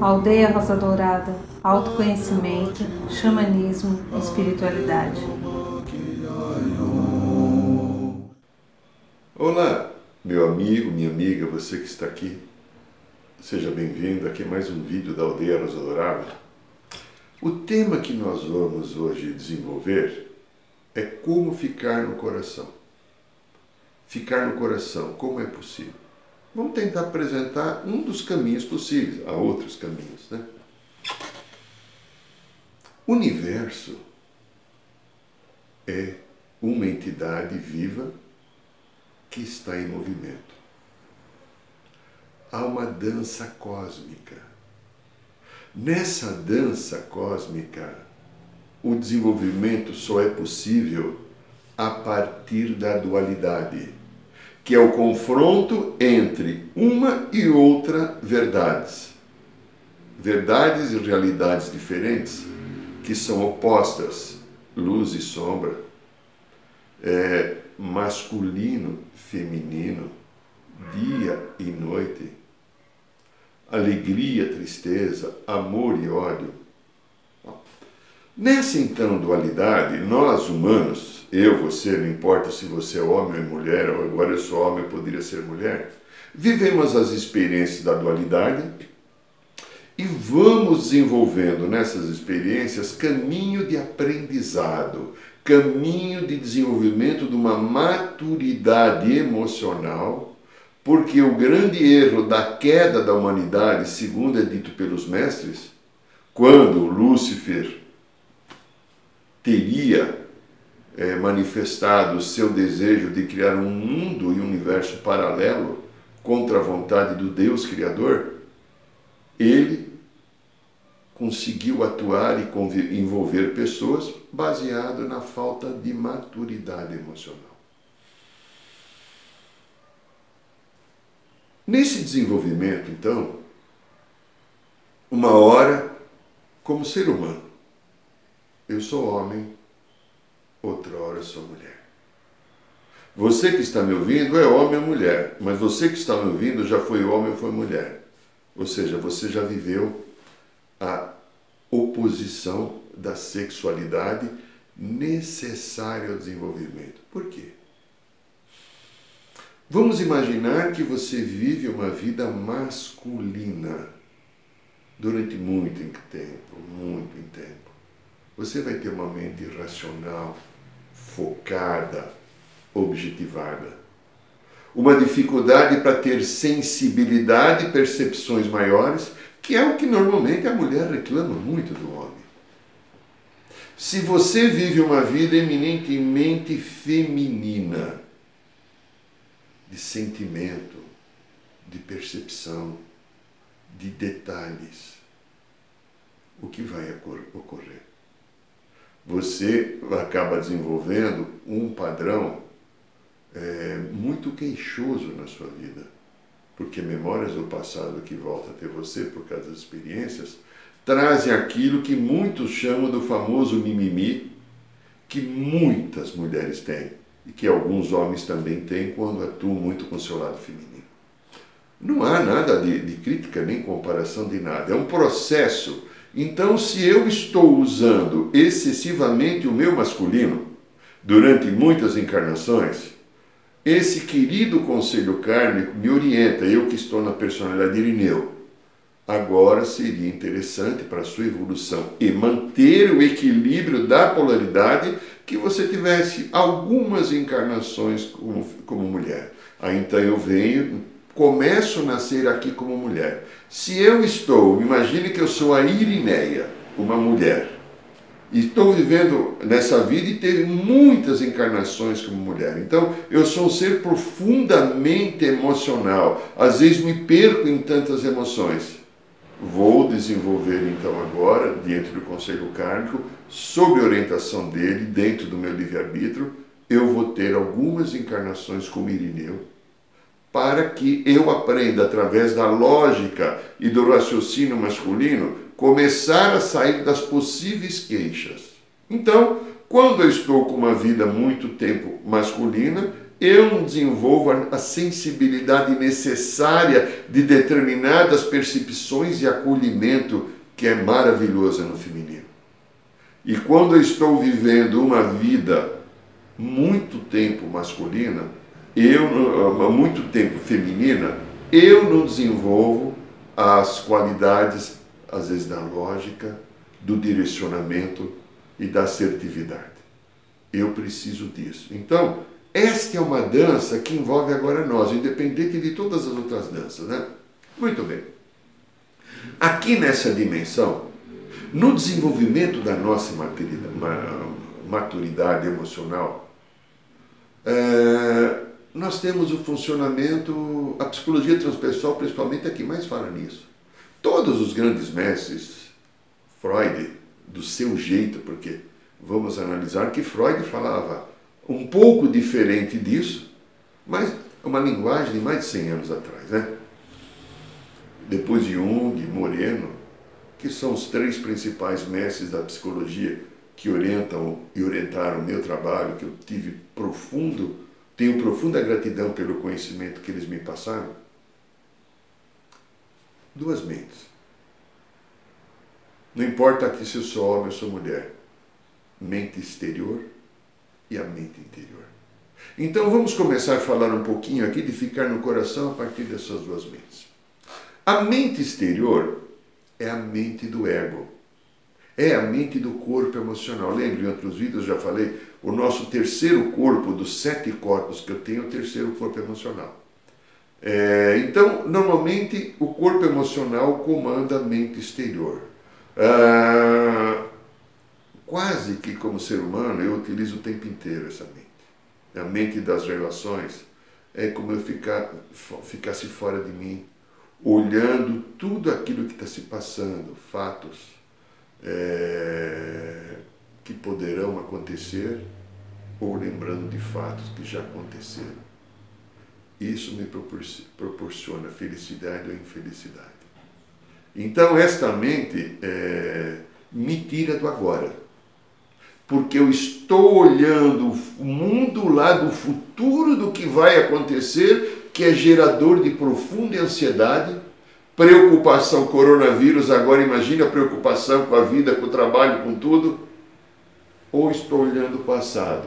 Aldeia Rosa Dourada, autoconhecimento, xamanismo, espiritualidade. Olá, meu amigo, minha amiga, você que está aqui. Seja bem-vindo aqui a mais um vídeo da Aldeia Rosa Dourada. O tema que nós vamos hoje desenvolver é como ficar no coração. Ficar no coração, como é possível? Vamos tentar apresentar um dos caminhos possíveis. Há outros caminhos, né? O universo é uma entidade viva que está em movimento. Há uma dança cósmica. Nessa dança cósmica, o desenvolvimento só é possível a partir da dualidade que é o confronto entre uma e outra verdades. Verdades e realidades diferentes que são opostas, luz e sombra, é, masculino, feminino, dia e noite, alegria, tristeza, amor e ódio. Nessa então dualidade, nós humanos eu, você, não importa se você é homem ou mulher, ou agora eu sou homem, eu poderia ser mulher. Vivemos as experiências da dualidade e vamos desenvolvendo nessas experiências caminho de aprendizado, caminho de desenvolvimento de uma maturidade emocional, porque o grande erro da queda da humanidade, segundo é dito pelos mestres, quando Lúcifer teria é, manifestado o seu desejo de criar um mundo e um universo paralelo contra a vontade do Deus Criador, ele conseguiu atuar e envolver pessoas baseado na falta de maturidade emocional. Nesse desenvolvimento, então, uma hora, como ser humano, eu sou homem, outrora sou mulher. Você que está me ouvindo é homem ou mulher, mas você que está me ouvindo já foi homem ou foi mulher. Ou seja, você já viveu a oposição da sexualidade necessária ao desenvolvimento. Por quê? Vamos imaginar que você vive uma vida masculina durante muito tempo, muito tempo. Você vai ter uma mente racional, focada, objetivada. Uma dificuldade para ter sensibilidade e percepções maiores, que é o que normalmente a mulher reclama muito do homem. Se você vive uma vida eminentemente feminina, de sentimento, de percepção, de detalhes, o que vai ocorrer? Você acaba desenvolvendo um padrão é, muito queixoso na sua vida. Porque memórias do passado que voltam a ter você por causa das experiências trazem aquilo que muitos chamam do famoso mimimi, que muitas mulheres têm e que alguns homens também têm quando atuam muito com o seu lado feminino. Não há nada de, de crítica nem comparação de nada. É um processo então, se eu estou usando excessivamente o meu masculino durante muitas encarnações, esse querido conselho kármico me orienta, eu que estou na personalidade Irineu. Agora seria interessante para a sua evolução e manter o equilíbrio da polaridade que você tivesse algumas encarnações como, como mulher. Aí então eu venho começo a nascer aqui como mulher. Se eu estou, imagine que eu sou a Irineia, uma mulher, e estou vivendo nessa vida e teve muitas encarnações como mulher. Então, eu sou um ser profundamente emocional. Às vezes me perco em tantas emoções. Vou desenvolver então agora, dentro do Conselho Kármico, sob orientação dele, dentro do meu livre-arbítrio, eu vou ter algumas encarnações como Irineu, para que eu aprenda, através da lógica e do raciocínio masculino, começar a sair das possíveis queixas. Então, quando eu estou com uma vida muito tempo masculina, eu não desenvolvo a sensibilidade necessária de determinadas percepções e acolhimento que é maravilhosa no feminino. E quando eu estou vivendo uma vida muito tempo masculina, eu muito tempo feminina, eu não desenvolvo as qualidades, às vezes, da lógica, do direcionamento e da assertividade. Eu preciso disso. Então, esta é uma dança que envolve agora nós, independente de todas as outras danças, né? Muito bem. Aqui nessa dimensão, no desenvolvimento da nossa maturidade emocional, é, nós temos o funcionamento, a psicologia transpessoal principalmente é que mais fala nisso. Todos os grandes mestres, Freud, do seu jeito, porque vamos analisar que Freud falava um pouco diferente disso, mas uma linguagem de mais de 100 anos atrás, né? Depois de Jung, Moreno, que são os três principais mestres da psicologia que orientam e orientaram o meu trabalho, que eu tive profundo tenho profunda gratidão pelo conhecimento que eles me passaram. Duas mentes. Não importa aqui se eu sou homem ou sou mulher. Mente exterior e a mente interior. Então vamos começar a falar um pouquinho aqui de ficar no coração a partir dessas duas mentes. A mente exterior é a mente do ego. É a mente do corpo emocional. Lembre, em outros vídeos eu já falei, o nosso terceiro corpo, dos sete corpos que eu tenho, é o terceiro corpo emocional. É, então, normalmente, o corpo emocional comanda a mente exterior. Ah, quase que como ser humano, eu utilizo o tempo inteiro essa mente. A mente das relações é como eu ficar, ficasse fora de mim, olhando tudo aquilo que está se passando, fatos é, que poderão acontecer ou lembrando de fatos que já aconteceram. Isso me proporciona felicidade ou infelicidade. Então, esta mente é, me tira do agora. Porque eu estou olhando o mundo lá do futuro do que vai acontecer, que é gerador de profunda ansiedade, preocupação coronavírus, agora imagine a preocupação com a vida, com o trabalho, com tudo. Ou estou olhando o passado,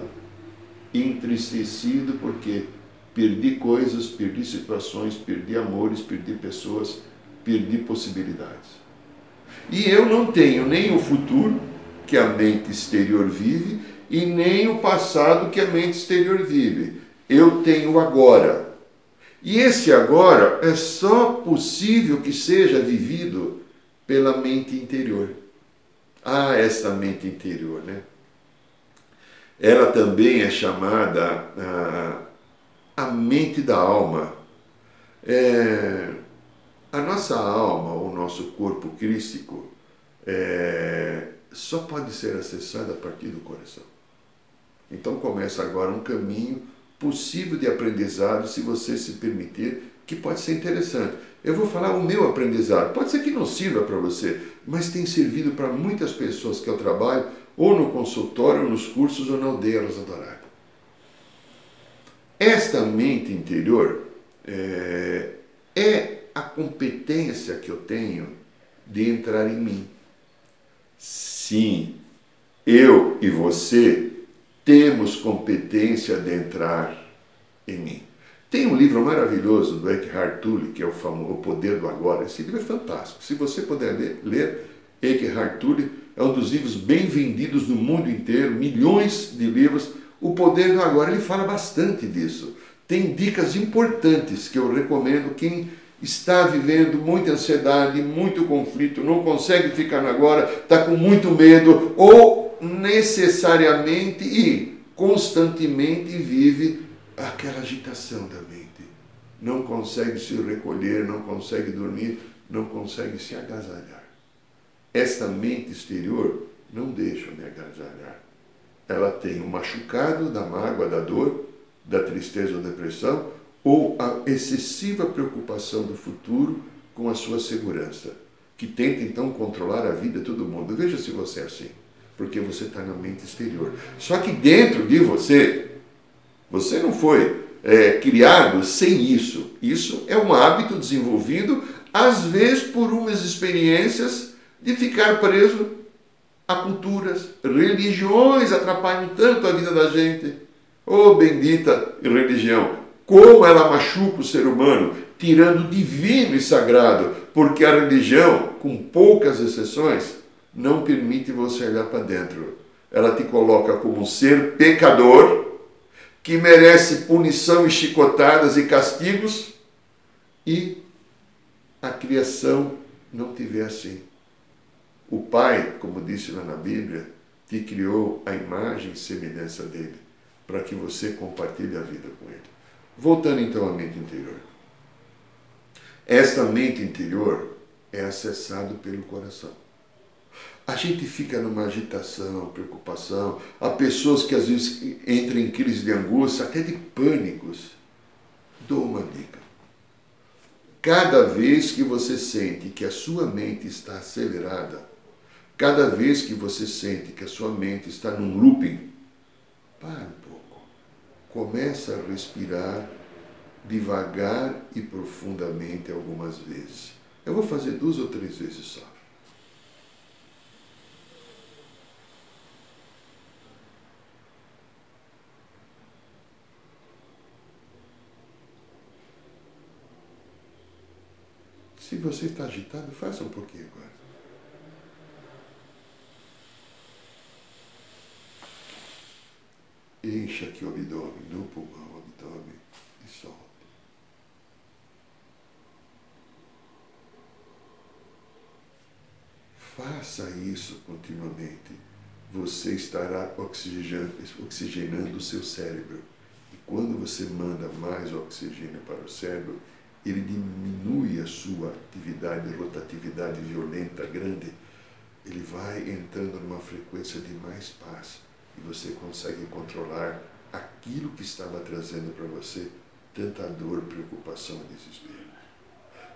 entristecido porque perdi coisas, perdi situações, perdi amores, perdi pessoas, perdi possibilidades. E eu não tenho nem o futuro, que a mente exterior vive, e nem o passado, que a mente exterior vive. Eu tenho agora. E esse agora é só possível que seja vivido pela mente interior. Ah, essa mente interior, né? Ela também é chamada a, mente da alma. É, a nossa alma, o nosso corpo crístico, é, só pode ser acessado a partir do coração. Então começa agora um caminho possível de aprendizado, se você se permitir, que pode ser interessante. Eu vou falar o meu aprendizado. Pode ser que não sirva para você, mas tem servido para muitas pessoas que eu trabalho ou no consultório, ou nos cursos, ou na aldeia Rosa. Esta mente interior é, é a competência que eu tenho de entrar em mim. Sim, eu e você temos competência de entrar em mim. Tem um livro maravilhoso do Eckhart Tolle, que é o, famoso, o Poder do Agora. Esse livro é fantástico. Se você puder ler, ler Eckhart Tolle é um dos livros bem vendidos no mundo inteiro, milhões de livros. O Poder do Agora, ele fala bastante disso. Tem dicas importantes que eu recomendo quem está vivendo muita ansiedade, muito conflito, não consegue ficar no agora, está com muito medo ou necessariamente e constantemente vive aquela agitação da mente. Não consegue se recolher, não consegue dormir, não consegue se agasalhar. Esta mente exterior não deixa me agasalhar. Ela tem o machucado da mágoa, da dor, da tristeza ou depressão, ou a excessiva preocupação do futuro com a sua segurança, que tenta então controlar a vida de todo mundo. Veja se você é assim, porque você está na mente exterior. Só que dentro de você, você não foi é, criados sem isso. Isso é um hábito desenvolvido, às vezes por umas experiências de ficar preso a culturas. Religiões atrapalham tanto a vida da gente. Oh, bendita religião! Como ela machuca o ser humano, tirando divino e sagrado, porque a religião, com poucas exceções, não permite você olhar para dentro. Ela te coloca como um ser pecador que merece punição e chicotadas e castigos e a criação não te vê assim. O Pai, como disse lá na Bíblia, te criou a imagem e semelhança dele, para que você compartilhe a vida com ele. Voltando então à mente interior. Esta mente interior é acessado pelo coração. A gente fica numa agitação, preocupação. Há pessoas que às vezes entram em crise de angústia, até de pânicos. Dou uma dica. Cada vez que você sente que a sua mente está acelerada, cada vez que você sente que a sua mente está num looping, para um pouco. Começa a respirar devagar e profundamente algumas vezes. Eu vou fazer duas ou três vezes só. Se você está agitado, faça um pouquinho agora. Encha aqui o abdômen, no pulmão, o abdômen e solta. Faça isso continuamente. Você estará oxigenando o seu cérebro. E quando você manda mais oxigênio para o cérebro, ele diminui a sua atividade, rotatividade violenta, grande, ele vai entrando numa frequência de mais paz e você consegue controlar aquilo que estava trazendo para você tanta dor, preocupação e desespero.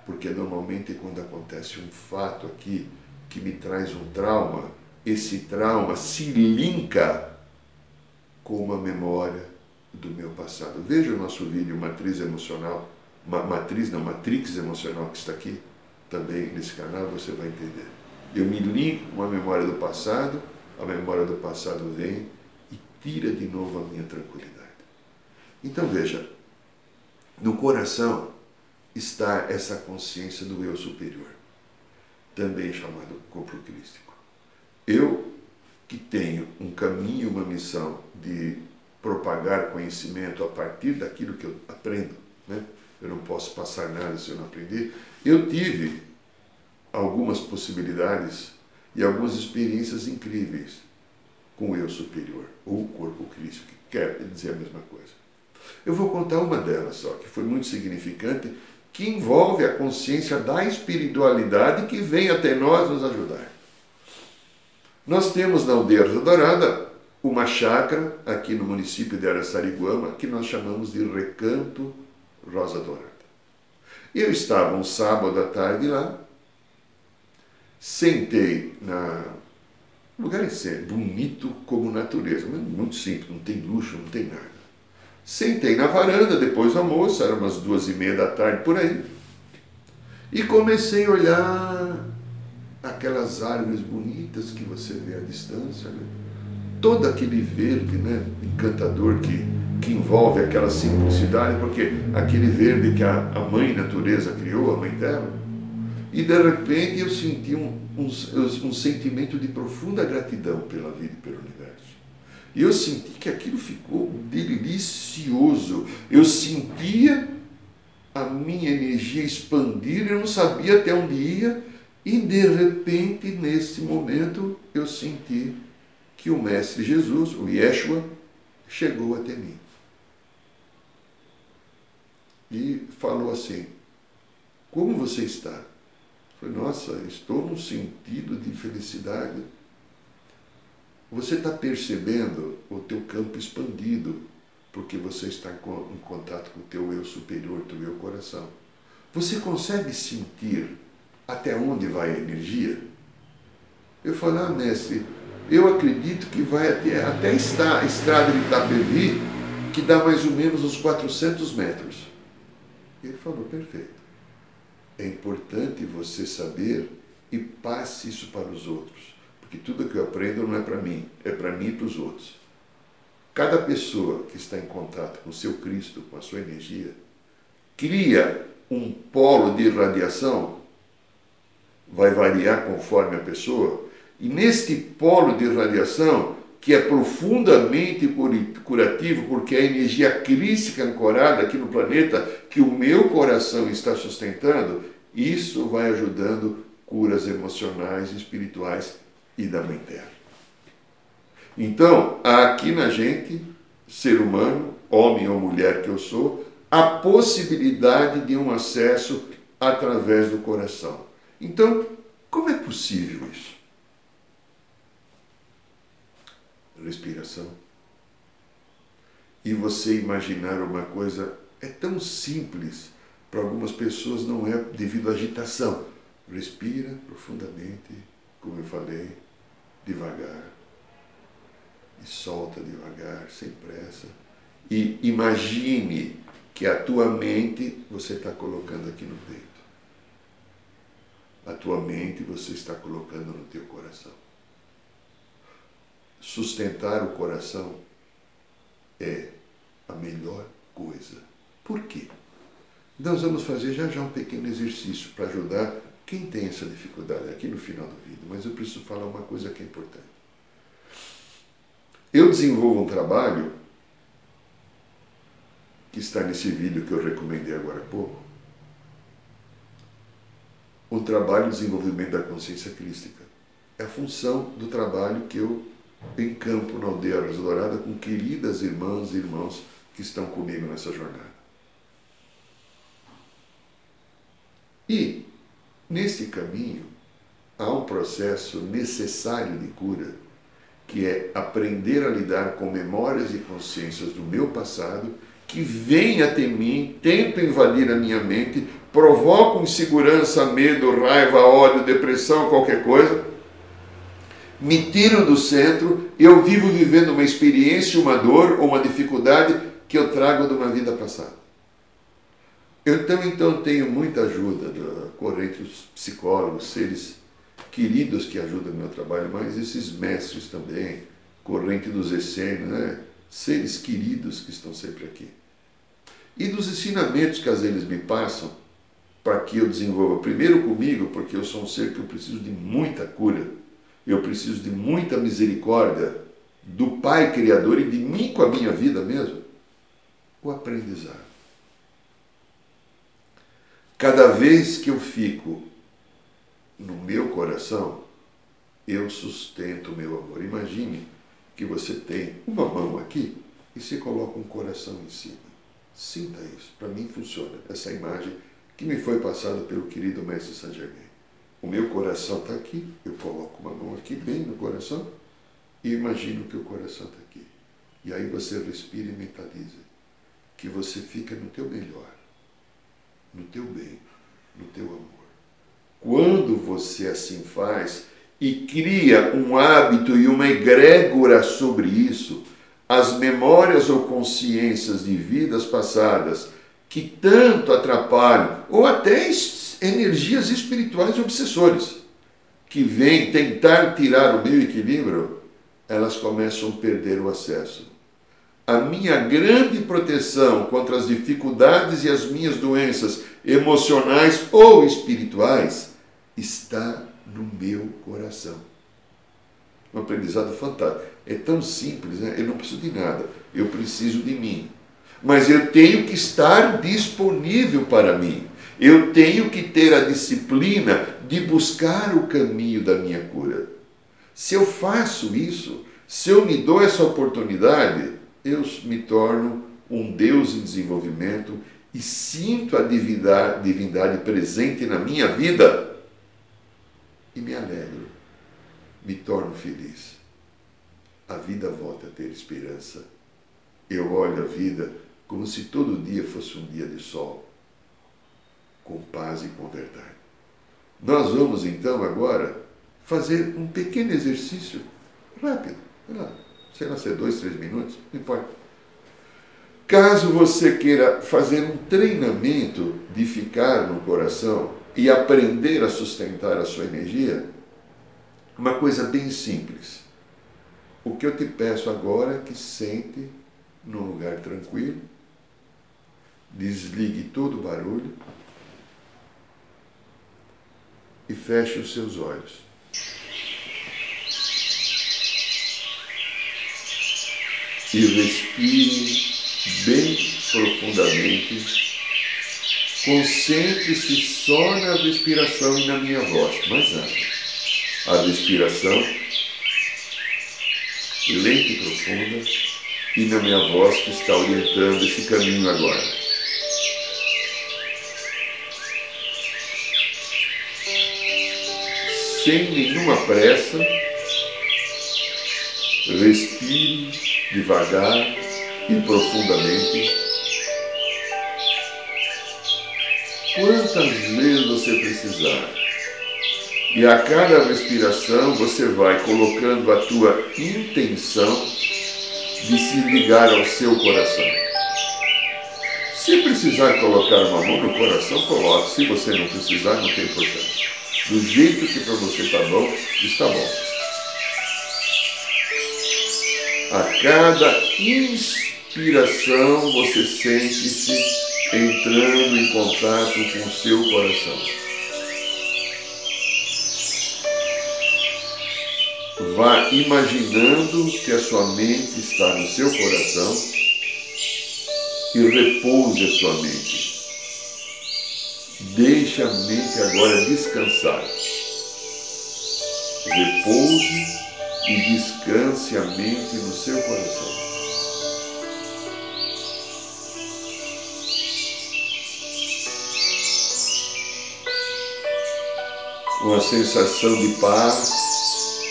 Porque normalmente quando acontece um fato aqui que me traz um trauma, esse trauma se linka com uma memória do meu passado. Veja o nosso vídeo Matriz Emocional matriz, não, matrix emocional que está aqui também nesse canal, você vai entender. Eu me linko com a memória do passado, a memória do passado vem e tira de novo a minha tranquilidade. Então veja, no coração está essa consciência do eu superior, também chamado corpo crístico. Eu que tenho um caminho, uma missão de propagar conhecimento a partir daquilo que eu aprendo, né? Eu não posso passar nada se eu não aprender. Eu tive algumas possibilidades e algumas experiências incríveis com o eu superior, ou o corpo crístico, que quer dizer a mesma coisa. Eu vou contar uma delas só, que foi muito significante, que envolve a consciência da espiritualidade que vem até nós nos ajudar. Nós temos na Aldeia Dourada uma chácara aqui no município de Araçariguama que nós chamamos de Recanto Rosa Dourada. Eu estava um sábado à tarde lá, sentei na. O lugar é bonito como natureza, mas muito simples, não tem luxo, não tem nada. Sentei na varanda depois do almoço, eram umas duas e meia da tarde por aí, e comecei a olhar aquelas árvores bonitas que você vê à distância, né? todo aquele verde né? encantador que que envolve aquela simplicidade, porque aquele verde que a, a mãe natureza criou, a mãe dela, e de repente eu senti um, um, um sentimento de profunda gratidão pela vida e pelo universo. E eu senti que aquilo ficou delicioso. Eu sentia a minha energia expandir, eu não sabia até onde ia, e de repente, nesse momento, eu senti que o Mestre Jesus, o Yeshua, chegou até mim e falou assim: Como você está? Eu falei, nossa, estou num sentido de felicidade. Você está percebendo o teu campo expandido, porque você está em contato com o teu eu superior, teu eu coração. Você consegue sentir até onde vai a energia? Eu falei, ah, mestre, eu acredito que vai até, até a estrada de Itapevi que dá mais ou menos uns 400 metros. Ele falou: perfeito. É importante você saber e passe isso para os outros. Porque tudo que eu aprendo não é para mim, é para mim e para os outros. Cada pessoa que está em contato com o seu Cristo, com a sua energia, cria um polo de radiação, vai variar conforme a pessoa, e neste polo de radiação, que é profundamente curativo, porque a energia crística ancorada aqui no planeta, que o meu coração está sustentando, isso vai ajudando curas emocionais, espirituais e da Mãe Terra. Então, há aqui na gente, ser humano, homem ou mulher que eu sou, a possibilidade de um acesso através do coração. Então, como é possível isso? Respiração. E você imaginar uma coisa é tão simples, para algumas pessoas não é devido à agitação. Respira profundamente, como eu falei, devagar. E solta devagar, sem pressa. E imagine que a tua mente você está colocando aqui no peito. A tua mente você está colocando no teu coração. Sustentar o coração é a melhor coisa. Por quê? Nós vamos fazer já já um pequeno exercício para ajudar quem tem essa dificuldade aqui no final do vídeo, mas eu preciso falar uma coisa que é importante. Eu desenvolvo um trabalho que está nesse vídeo que eu recomendei agora há pouco, o trabalho de desenvolvimento da consciência crística. É a função do trabalho que eu encampo na aldeia Dourada com queridas irmãs e irmãos que estão comigo nessa jornada. E, nesse caminho, há um processo necessário de cura, que é aprender a lidar com memórias e consciências do meu passado que vêm até mim, tentam invadir a minha mente, provocam insegurança, medo, raiva, ódio, depressão, qualquer coisa, me tiram do centro, eu vivo vivendo uma experiência, uma dor ou uma dificuldade que eu trago de uma vida passada. Eu também então tenho muita ajuda da corrente dos psicólogos, seres queridos que ajudam no meu trabalho, mas esses mestres também, corrente dos essênios, né? seres queridos que estão sempre aqui. E dos ensinamentos que às vezes me passam, para que eu desenvolva primeiro comigo, porque eu sou um ser que eu preciso de muita cura, eu preciso de muita misericórdia do Pai Criador e de mim com a minha vida mesmo, o aprendizado. Cada vez que eu fico no meu coração, eu sustento o meu amor. Imagine que você tem uma mão aqui e se coloca um coração em cima. Sinta isso. Para mim funciona. Essa imagem que me foi passada pelo querido mestre Saint Germain. O meu coração está aqui, eu coloco uma mão aqui bem no coração e imagino que o coração está aqui. E aí você respira e mentaliza que você fica no teu melhor, no teu bem, no teu amor. Quando você assim faz e cria um hábito e uma egrégora sobre isso, as memórias ou consciências de vidas passadas que tanto atrapalham, ou até energias espirituais obsessores, que vêm tentar tirar o meu equilíbrio, elas começam a perder o acesso. A minha grande proteção contra as dificuldades e as minhas doenças emocionais ou espirituais está no meu coração. Um aprendizado fantástico. É tão simples, né? eu não preciso de nada, eu preciso de mim. Mas eu tenho que estar disponível para mim. Eu tenho que ter a disciplina de buscar o caminho da minha cura. Se eu faço isso, se eu me dou essa oportunidade, eu me torno um Deus em desenvolvimento e sinto a divindade, divindade presente na minha vida e me alegro, me torno feliz a vida volta a ter esperança. Eu olho a vida como se todo dia fosse um dia de sol, com paz e com verdade. Nós vamos então agora fazer um pequeno exercício rápido, sei lá, sei lá é dois, três minutos, não importa. Caso você queira fazer um treinamento de ficar no coração e aprender a sustentar a sua energia, uma coisa bem simples. O que eu te peço agora é que sente num lugar tranquilo, desligue todo o barulho e feche os seus olhos. E respire bem profundamente. Concentre-se só na respiração e na minha voz, mais nada. A respiração lenta e profunda e na minha voz que está orientando esse caminho agora. Sem nenhuma pressa, respire devagar e profundamente. Quantas vezes você precisar. E a cada respiração você vai colocando a tua intenção de se ligar ao seu coração. Se precisar colocar uma mão no coração, coloque. Se você não precisar, não tem importância. Do jeito que para você está bom, está bom. A cada inspiração, você sente-se entrando em contato com o seu coração. Vá imaginando que a sua mente está no seu coração e repouse a sua mente. Deixe a mente agora descansar. Repouse e descanse a mente no seu coração. uma sensação de paz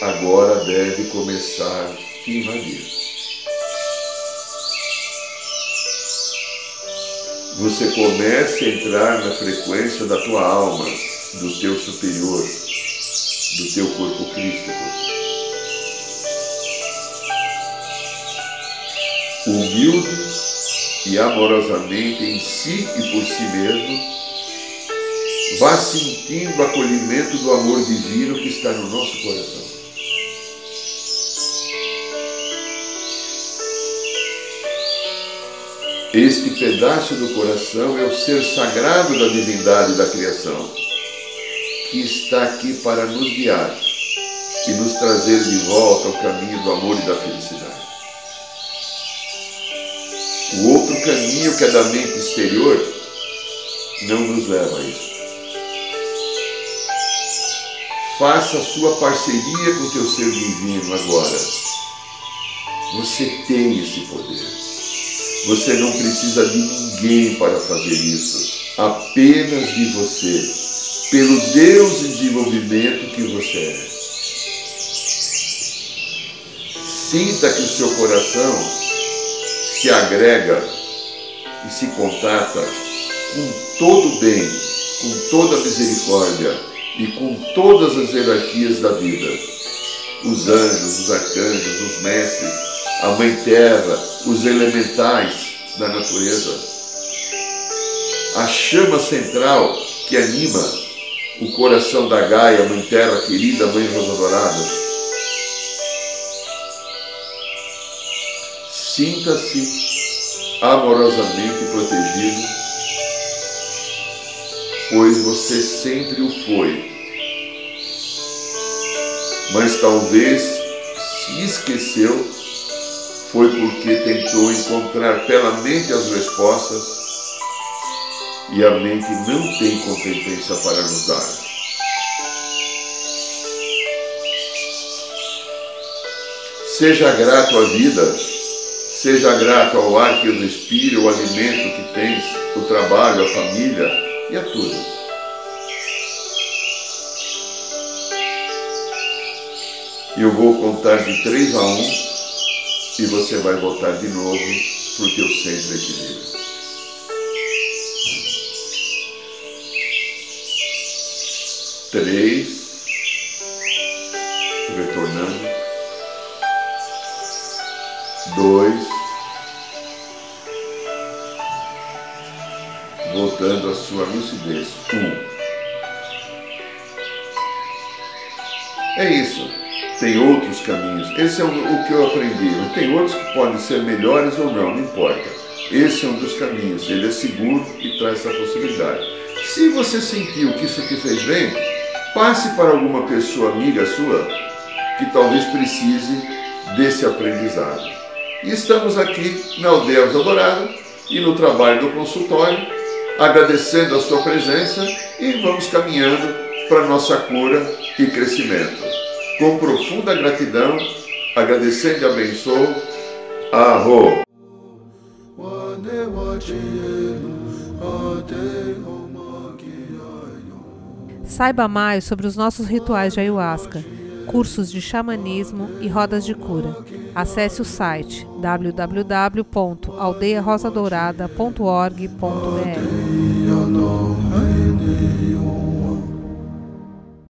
agora deve começar a invadir. Você começa a entrar na frequência da tua alma, do teu superior, do teu corpo crístico. Humilde e amorosamente em si e por si mesmo, vá sentindo o acolhimento do amor divino que está no nosso coração. Este pedaço do coração é o ser sagrado da divindade da criação, que está aqui para nos guiar e nos trazer de volta ao caminho do amor e da felicidade. O outro caminho, que é da mente exterior, não nos leva a isso. Faça a sua parceria com o teu ser divino agora. Você tem esse poder. Você não precisa de ninguém para fazer isso, apenas de você, pelo Deus em desenvolvimento que você é. Sinta que o seu coração se agrega e se contata com todo o bem, com toda a misericórdia e com todas as hierarquias da vida. Os anjos, os arcanjos, os mestres, a Mãe Terra, os elementais da natureza. A chama central que anima o coração da Gaia, Mãe Terra querida, Mãe Rosa Dourada. Sinta-se amorosamente protegido pois você sempre o foi. Mas talvez se esqueceu foi porque tentou encontrar pela mente as respostas e a mente não tem competência para nos dar. Seja grato à vida, seja grato ao ar que eu respiro, o alimento que tens, o trabalho, a família, e a tudo. Eu vou contar de 3 a 1 e você vai voltar de novo para o teu centro equilíbrio. Três, retornando. Dois, voltando à sua lucidez. Um. É isso. Tem outros caminhos. Esse é o que eu aprendi. Tem outros que podem ser melhores ou não, não importa. Esse é um dos caminhos. Ele é seguro e traz essa possibilidade. Se você sentiu que isso te fez bem, passe para alguma pessoa amiga sua que talvez precise desse aprendizado. E estamos aqui na Aldeia Dourada e no trabalho do consultório, agradecendo a sua presença e vamos caminhando para nossa cura e crescimento. Com profunda gratidão, agradecendo e abençoo. Arro! Saiba mais sobre os nossos rituais de ayahuasca, cursos de xamanismo e rodas de cura. Acesse o site www.aldeiarosadourada.org.br.